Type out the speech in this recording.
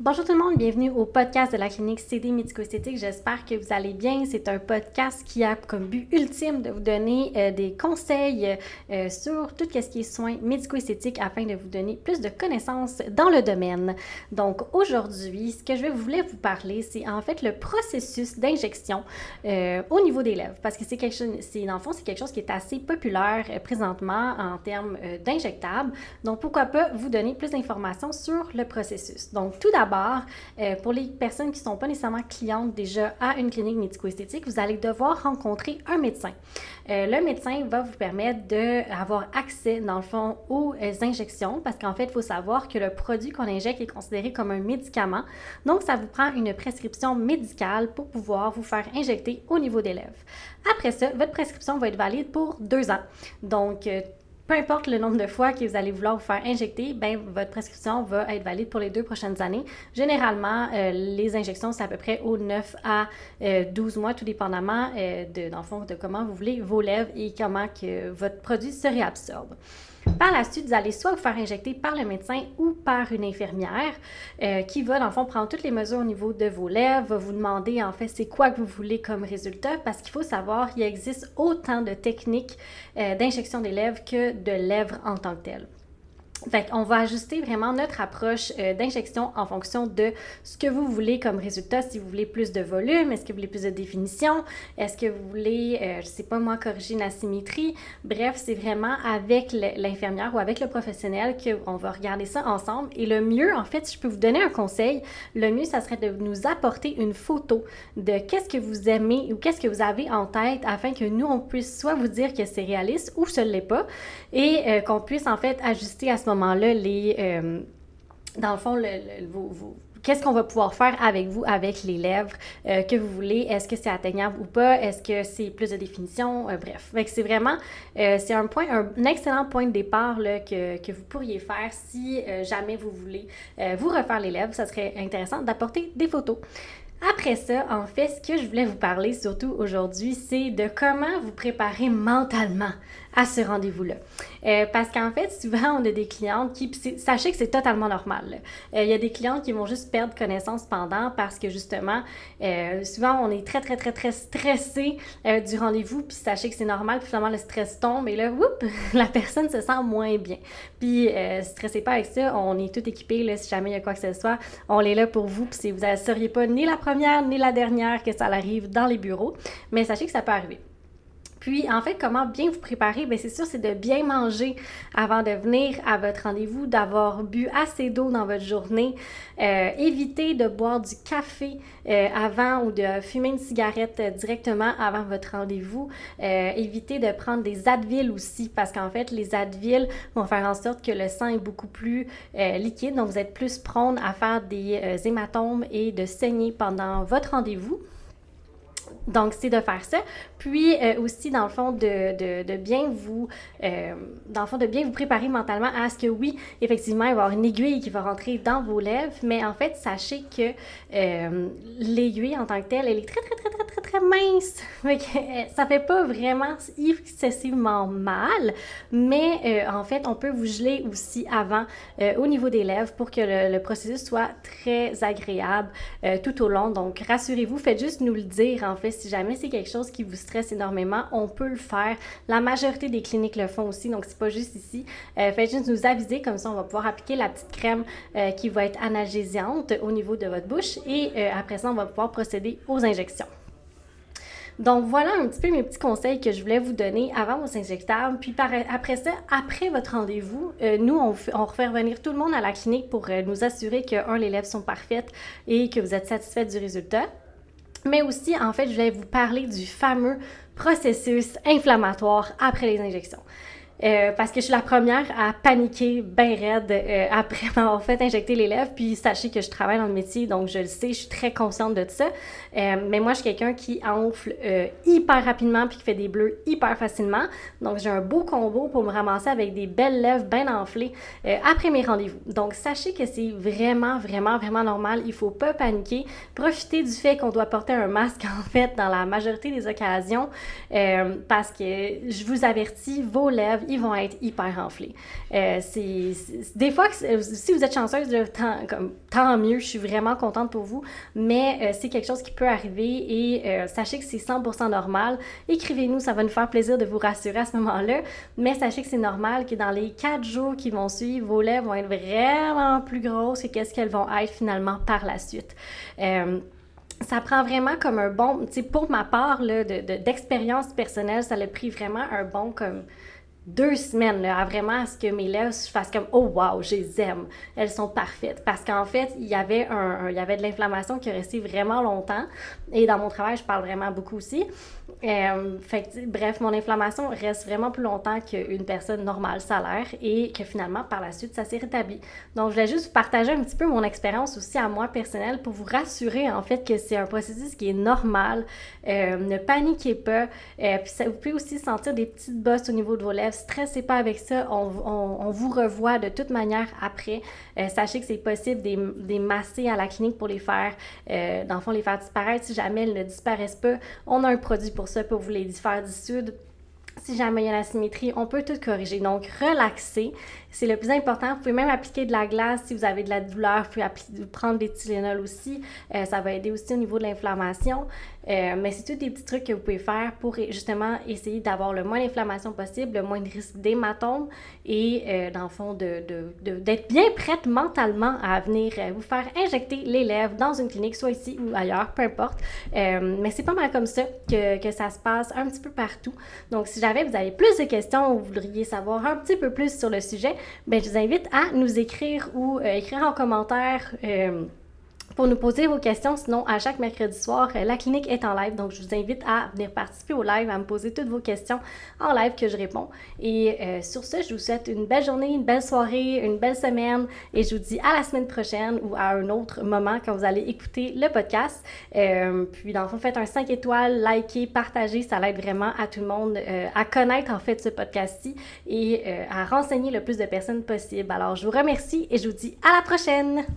Bonjour tout le monde, bienvenue au podcast de la clinique CD médico-esthétique. J'espère que vous allez bien. C'est un podcast qui a comme but ultime de vous donner euh, des conseils euh, sur tout ce qui est soins médico-esthétiques afin de vous donner plus de connaissances dans le domaine. Donc aujourd'hui, ce que je voulais vous parler, c'est en fait le processus d'injection euh, au niveau des lèvres parce que c'est quelque chose, c'est dans le fond, c'est quelque chose qui est assez populaire présentement en termes d'injectables. Donc pourquoi pas vous donner plus d'informations sur le processus. Donc tout d'abord euh, pour les personnes qui ne sont pas nécessairement clientes déjà à une clinique médico-esthétique, vous allez devoir rencontrer un médecin. Euh, le médecin va vous permettre d'avoir accès, dans le fond, aux euh, injections parce qu'en fait, il faut savoir que le produit qu'on injecte est considéré comme un médicament. Donc, ça vous prend une prescription médicale pour pouvoir vous faire injecter au niveau des lèvres. Après ça, votre prescription va être valide pour deux ans. Donc, peu importe le nombre de fois que vous allez vouloir vous faire injecter, ben, votre prescription va être valide pour les deux prochaines années. Généralement, euh, les injections, c'est à peu près au 9 à 12 euh, mois, tout dépendamment euh, de, dans le fond, de comment vous voulez vos lèvres et comment que votre produit se réabsorbe. Par la suite, vous allez soit vous faire injecter par le médecin ou par une infirmière euh, qui va, dans le fond, prendre toutes les mesures au niveau de vos lèvres, va vous demander, en fait, c'est quoi que vous voulez comme résultat, parce qu'il faut savoir qu'il existe autant de techniques euh, d'injection des lèvres que de lèvres en tant que telles. Fait on va ajuster vraiment notre approche euh, d'injection en fonction de ce que vous voulez comme résultat. Si vous voulez plus de volume, est-ce que vous voulez plus de définition, est-ce que vous voulez, euh, je sais pas moi, corriger une asymétrie. Bref, c'est vraiment avec l'infirmière ou avec le professionnel qu'on va regarder ça ensemble. Et le mieux, en fait, si je peux vous donner un conseil, le mieux, ça serait de nous apporter une photo de qu'est-ce que vous aimez ou qu'est-ce que vous avez en tête afin que nous, on puisse soit vous dire que c'est réaliste ou ce ne l'est pas et euh, qu'on puisse en fait ajuster à ce moment-là, les, euh, dans le fond, qu'est-ce qu'on va pouvoir faire avec vous, avec les lèvres euh, que vous voulez? Est-ce que c'est atteignable ou pas? Est-ce que c'est plus de définition? Euh, bref. c'est vraiment, c'est un point, un, excellent point de départ que, que, vous pourriez faire si jamais vous voulez vous refaire les lèvres. Ça serait intéressant d'apporter des photos. Après ça, en fait, ce que je voulais vous parler surtout aujourd'hui, c'est de comment vous préparer mentalement à ce rendez-vous-là. Euh, parce qu'en fait, souvent, on a des clientes qui, sachez que c'est totalement normal. Euh, il y a des clientes qui vont juste perdre connaissance pendant parce que justement, euh, souvent, on est très, très, très, très stressé du rendez-vous, puis sachez que c'est normal, puis finalement, le stress tombe et là, whoop, la personne se sent moins bien. Puis, stressez pas avec ça, on est tout équipé, si jamais il y a quoi que ce soit, on est là pour vous, puis si vous ne seriez pas ni la première ni la dernière que ça arrive dans les bureaux, mais sachez que ça peut arriver. Puis, en fait, comment bien vous préparer? Bien, c'est sûr, c'est de bien manger avant de venir à votre rendez-vous, d'avoir bu assez d'eau dans votre journée, euh, éviter de boire du café euh, avant ou de fumer une cigarette directement avant votre rendez-vous, euh, éviter de prendre des Advil aussi, parce qu'en fait, les Advil vont faire en sorte que le sang est beaucoup plus liquide, donc vous êtes plus prone à faire des hématomes et de saigner pendant votre rendez-vous. Donc, c'est de faire ça. Puis euh, aussi, dans le fond, de, de, bien vous, euh, dans le fond, de bien vous préparer mentalement à ce que oui, effectivement, il va y avoir une aiguille qui va rentrer dans vos lèvres, mais en fait, sachez que euh, l'aiguille en tant que telle, elle est très, très, très, très, très, très mince. ça fait pas vraiment excessivement mal, mais en fait, on peut vous geler aussi avant au niveau des lèvres pour que le, le processus soit très agréable tout au long. Donc, rassurez-vous, faites juste nous le dire, en fait, si jamais c'est quelque chose qui vous stresse énormément, on peut le faire. La majorité des cliniques le font aussi, donc c'est pas juste ici. Euh, faites juste nous aviser, comme ça on va pouvoir appliquer la petite crème euh, qui va être analgésiante au niveau de votre bouche et euh, après ça on va pouvoir procéder aux injections. Donc voilà un petit peu mes petits conseils que je voulais vous donner avant vos injectables. Puis après ça, après votre rendez-vous, nous, on, on, refait revenir tout le monde à la clinique pour nous assurer que, un, les lèvres sont parfaites et que vous êtes satisfait du résultat. Mais aussi, en fait, je vais vous parler du fameux processus inflammatoire après les injections. Euh, parce que je suis la première à paniquer bien raide euh, après m'avoir fait injecter les lèvres. Puis sachez que je travaille dans le métier, donc je le sais, je suis très consciente de ça. Euh, mais moi, je suis quelqu'un qui enfle hyper rapidement puis qui fait des bleus hyper facilement. Donc j'ai un beau combo pour me ramasser avec des belles lèvres bien enflées après mes rendez-vous. Donc sachez que c'est vraiment, vraiment, vraiment normal. Il faut pas paniquer. Profitez du fait qu'on doit porter un masque en fait dans la majorité des occasions parce que je vous avertis, vos lèvres ils vont être hyper enflés. Euh, c'est, des fois, si vous êtes chanceuse, tant, mieux, je suis vraiment contente pour vous, mais euh, c'est quelque chose qui peut arriver et euh, sachez que c'est 100% normal. Écrivez-nous, ça va nous faire plaisir de vous rassurer à ce moment-là, mais sachez que c'est normal que dans les quatre jours qui vont suivre, vos lèvres vont être vraiment plus grosses que qu'est-ce qu'elles vont être finalement par la suite ça prend vraiment comme un bon, tu sais, pour ma part, là, d'expérience personnelle, ça a pris vraiment un bon comme deux semaines là, à vraiment ce que mes lèvres fassent comme oh wow, je les aime, elles sont parfaites. Parce qu'en fait, il y avait un, il y avait de l'inflammation qui restait vraiment longtemps. Et dans mon travail, je parle vraiment beaucoup aussi. Euh, fait bref, mon inflammation reste vraiment plus longtemps qu'une personne normale salaire et que finalement, par la suite, ça s'est rétabli. Donc, je voulais juste partager un petit peu mon expérience aussi à moi personnelle pour vous rassurer en fait que c'est un processus qui est normal. Euh, ne paniquez pas. Euh, puis vous pouvez aussi sentir des petites bosses au niveau de vos lèvres stressez pas avec ça. On, vous revoit de toute manière après. Euh, sachez que c'est possible des, des masser à la clinique pour les faire, euh, dans le fond, les faire disparaître. Si jamais elles ne disparaissent pas, on a un produit pour ça, pour vous les faire dissoudre. Si jamais il y a la symétrie, on peut tout corriger. Donc, relaxez. C'est le plus important. Vous pouvez même appliquer de la glace si vous avez de la douleur. Vous pouvez prendre des Tylenol aussi. Euh, ça va aider aussi au niveau de l'inflammation. Euh, mais c'est tous des petits trucs que vous pouvez faire pour justement essayer d'avoir le moins d'inflammation possible, le moins de risque d'hématome et euh, dans le fond d'être de, de, bien prête mentalement à venir vous faire injecter les lèvres dans une clinique, soit ici ou ailleurs, peu importe. mais c'est pas mal comme ça que, que, ça se passe un petit peu partout. Donc si jamais vous avez plus de questions ou vous voudriez savoir un petit peu plus sur le sujet, ben, je vous invite à nous écrire ou euh, écrire en commentaire. Euh, pour nous poser vos questions. Sinon, à chaque mercredi soir, euh, la clinique est en live. Donc, je vous invite à venir participer au live, à me poser toutes vos questions en live que je réponds. Et sur ce, je vous souhaite une belle journée, une belle soirée, une belle semaine. Et je vous dis à la semaine prochaine ou à un autre moment quand vous allez écouter le podcast. puis, dans le fond, faites un 5 étoiles, likez, partagez. Ça l'aide vraiment à tout le monde à connaître en fait ce podcast-ci et à renseigner le plus de personnes possible. Alors, je vous remercie et je vous dis à la prochaine!